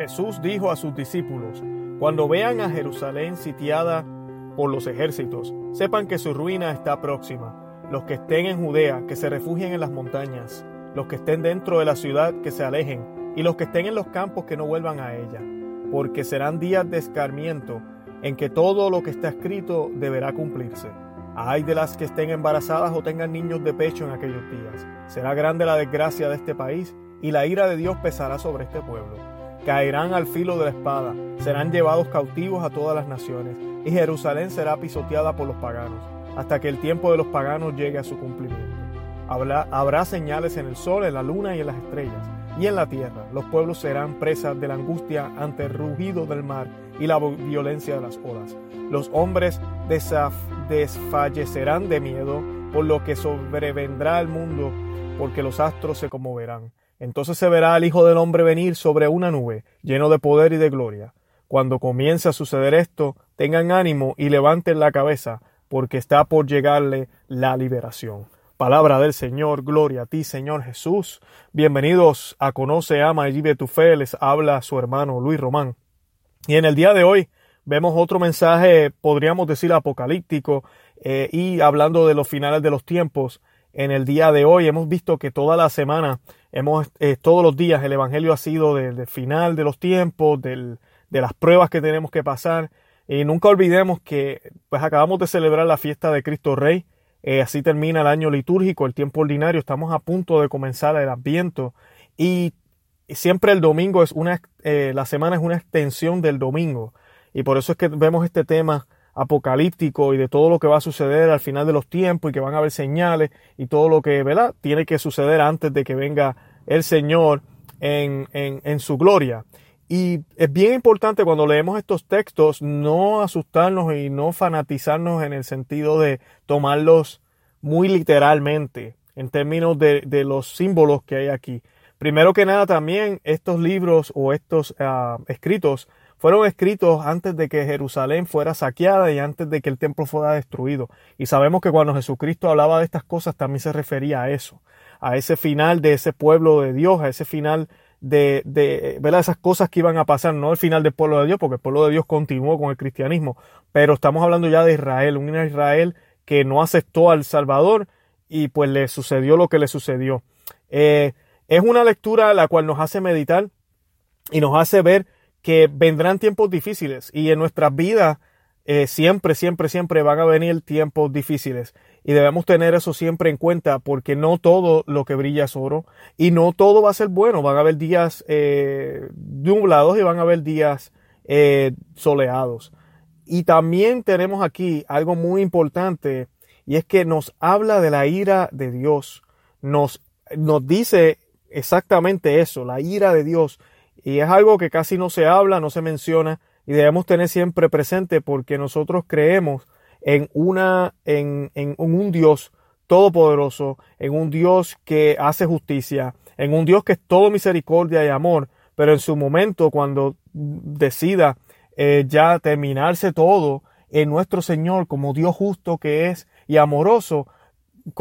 Jesús dijo a sus discípulos, cuando vean a Jerusalén sitiada por los ejércitos, sepan que su ruina está próxima. Los que estén en Judea, que se refugien en las montañas. Los que estén dentro de la ciudad, que se alejen. Y los que estén en los campos, que no vuelvan a ella. Porque serán días de escarmiento, en que todo lo que está escrito deberá cumplirse. Ay de las que estén embarazadas o tengan niños de pecho en aquellos días. Será grande la desgracia de este país, y la ira de Dios pesará sobre este pueblo caerán al filo de la espada, serán llevados cautivos a todas las naciones, y Jerusalén será pisoteada por los paganos, hasta que el tiempo de los paganos llegue a su cumplimiento. Habrá, señales en el sol, en la luna y en las estrellas, y en la tierra. Los pueblos serán presas de la angustia ante el rugido del mar y la violencia de las olas. Los hombres desfallecerán de miedo por lo que sobrevendrá al mundo, porque los astros se conmoverán. Entonces se verá al Hijo del Hombre venir sobre una nube, lleno de poder y de gloria. Cuando comience a suceder esto, tengan ánimo y levanten la cabeza, porque está por llegarle la liberación. Palabra del Señor, gloria a ti, Señor Jesús. Bienvenidos a Conoce, Ama y Vive tu Fe. Les habla su hermano Luis Román. Y en el día de hoy vemos otro mensaje, podríamos decir, apocalíptico, eh, y hablando de los finales de los tiempos. En el día de hoy hemos visto que toda la semana Hemos, eh, todos los días el Evangelio ha sido del, final de los tiempos, del, de las pruebas que tenemos que pasar. Y nunca olvidemos que pues acabamos de celebrar la fiesta de Cristo Rey. Eh, así termina el año litúrgico, el tiempo ordinario. Estamos a punto de comenzar el Adviento. Y siempre el domingo es una, eh, la semana es una extensión del domingo. Y por eso es que vemos este tema apocalíptico y de todo lo que va a suceder al final de los tiempos y que van a haber señales y todo lo que ¿verdad? tiene que suceder antes de que venga el Señor en, en, su gloria. Y es bien importante cuando leemos estos textos no asustarnos y no fanatizarnos en el sentido de tomarlos muy literalmente en términos de, de los símbolos que hay aquí. Primero que nada también estos libros o estos uh, escritos fueron escritos antes de que Jerusalén fuera saqueada y antes de que el templo fuera destruido. Y sabemos que cuando Jesucristo hablaba de estas cosas también se refería a eso, a ese final de ese pueblo de Dios, a ese final de, de ver esas cosas que iban a pasar, no el final del pueblo de Dios, porque el pueblo de Dios continuó con el cristianismo, pero estamos hablando ya de Israel, un Israel que no aceptó al Salvador y pues le sucedió lo que le sucedió. Eh, es una lectura la cual nos hace meditar y nos hace ver que vendrán tiempos difíciles y en nuestras vidas eh, siempre, siempre, siempre van a venir tiempos difíciles y debemos tener eso siempre en cuenta porque no todo lo que brilla es oro y no todo va a ser bueno. Van a haber días eh, nublados y van a haber días eh, soleados. Y también tenemos aquí algo muy importante y es que nos habla de la ira de Dios. Nos, nos dice exactamente eso, la ira de Dios. Y es algo que casi no se habla, no se menciona y debemos tener siempre presente porque nosotros creemos en una, en, en, un Dios todopoderoso, en un Dios que hace justicia, en un Dios que es todo misericordia y amor, pero en su momento cuando decida eh, ya terminarse todo en nuestro Señor como Dios justo que es y amoroso,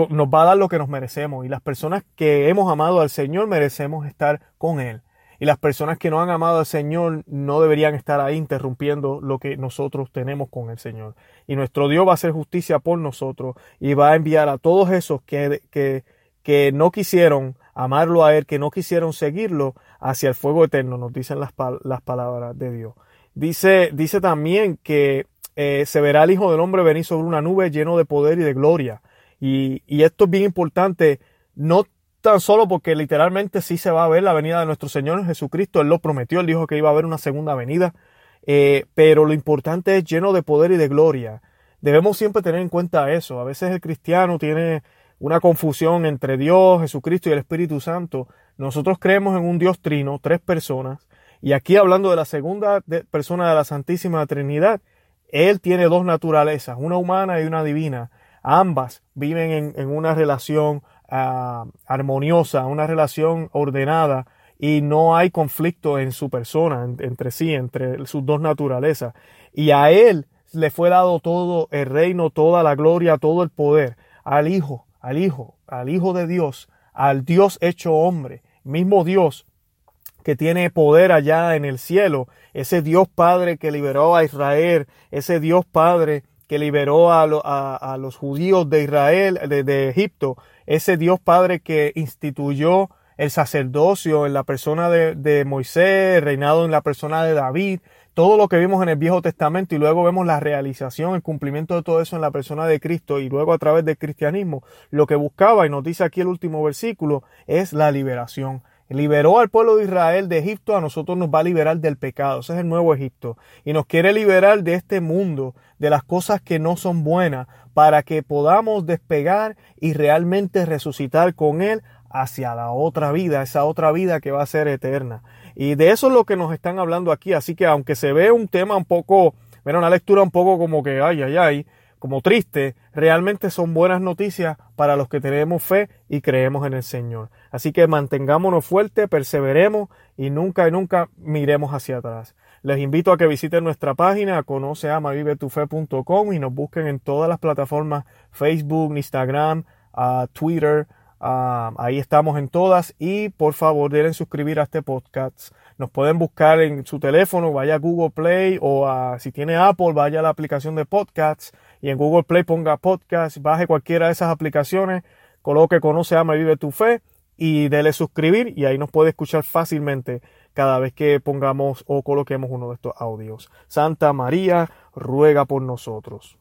nos va a dar lo que nos merecemos y las personas que hemos amado al Señor merecemos estar con Él. Y las personas que no han amado al Señor no deberían estar ahí interrumpiendo lo que nosotros tenemos con el Señor. Y nuestro Dios va a hacer justicia por nosotros y va a enviar a todos esos que, que, que no quisieron amarlo a Él, que no quisieron seguirlo hacia el fuego eterno, nos dicen las, las palabras de Dios. Dice, dice también que eh, se verá el Hijo del Hombre venir sobre una nube lleno de poder y de gloria. Y, y esto es bien importante, no tan solo porque literalmente sí se va a ver la venida de nuestro Señor Jesucristo. Él lo prometió, él dijo que iba a haber una segunda venida. Eh, pero lo importante es lleno de poder y de gloria. Debemos siempre tener en cuenta eso. A veces el cristiano tiene una confusión entre Dios, Jesucristo y el Espíritu Santo. Nosotros creemos en un Dios trino, tres personas. Y aquí hablando de la segunda persona de la Santísima Trinidad, Él tiene dos naturalezas, una humana y una divina. Ambas viven en, en una relación Armoniosa, una relación ordenada y no hay conflicto en su persona, entre sí, entre sus dos naturalezas. Y a él le fue dado todo el reino, toda la gloria, todo el poder, al Hijo, al Hijo, al Hijo de Dios, al Dios hecho hombre, mismo Dios que tiene poder allá en el cielo, ese Dios Padre que liberó a Israel, ese Dios Padre que liberó a, los judíos de Israel, de Egipto, ese Dios Padre que instituyó el sacerdocio en la persona de, Moisés, reinado en la persona de David, todo lo que vimos en el Viejo Testamento y luego vemos la realización, el cumplimiento de todo eso en la persona de Cristo y luego a través del cristianismo, lo que buscaba, y nos dice aquí el último versículo, es la liberación. Liberó al pueblo de Israel de Egipto, a nosotros nos va a liberar del pecado. Ese es el nuevo Egipto. Y nos quiere liberar de este mundo, de las cosas que no son buenas, para que podamos despegar y realmente resucitar con Él hacia la otra vida, esa otra vida que va a ser eterna. Y de eso es lo que nos están hablando aquí. Así que aunque se ve un tema un poco, bueno, una lectura un poco como que, ay, ay, ay, como triste, realmente son buenas noticias para los que tenemos fe y creemos en el Señor. Así que mantengámonos fuertes, perseveremos y nunca y nunca miremos hacia atrás. Les invito a que visiten nuestra página conoceamavivetufe.com y nos busquen en todas las plataformas Facebook, Instagram, uh, Twitter, Ah, ahí estamos en todas y por favor deben suscribir a este podcast. Nos pueden buscar en su teléfono, vaya a Google Play o si tiene Apple, vaya a la aplicación de podcasts y en Google Play ponga podcast, baje cualquiera de esas aplicaciones, coloque Conoce, Ama Vive tu Fe y dele suscribir y ahí nos puede escuchar fácilmente cada vez que pongamos o coloquemos uno de estos audios. Santa María, ruega por nosotros.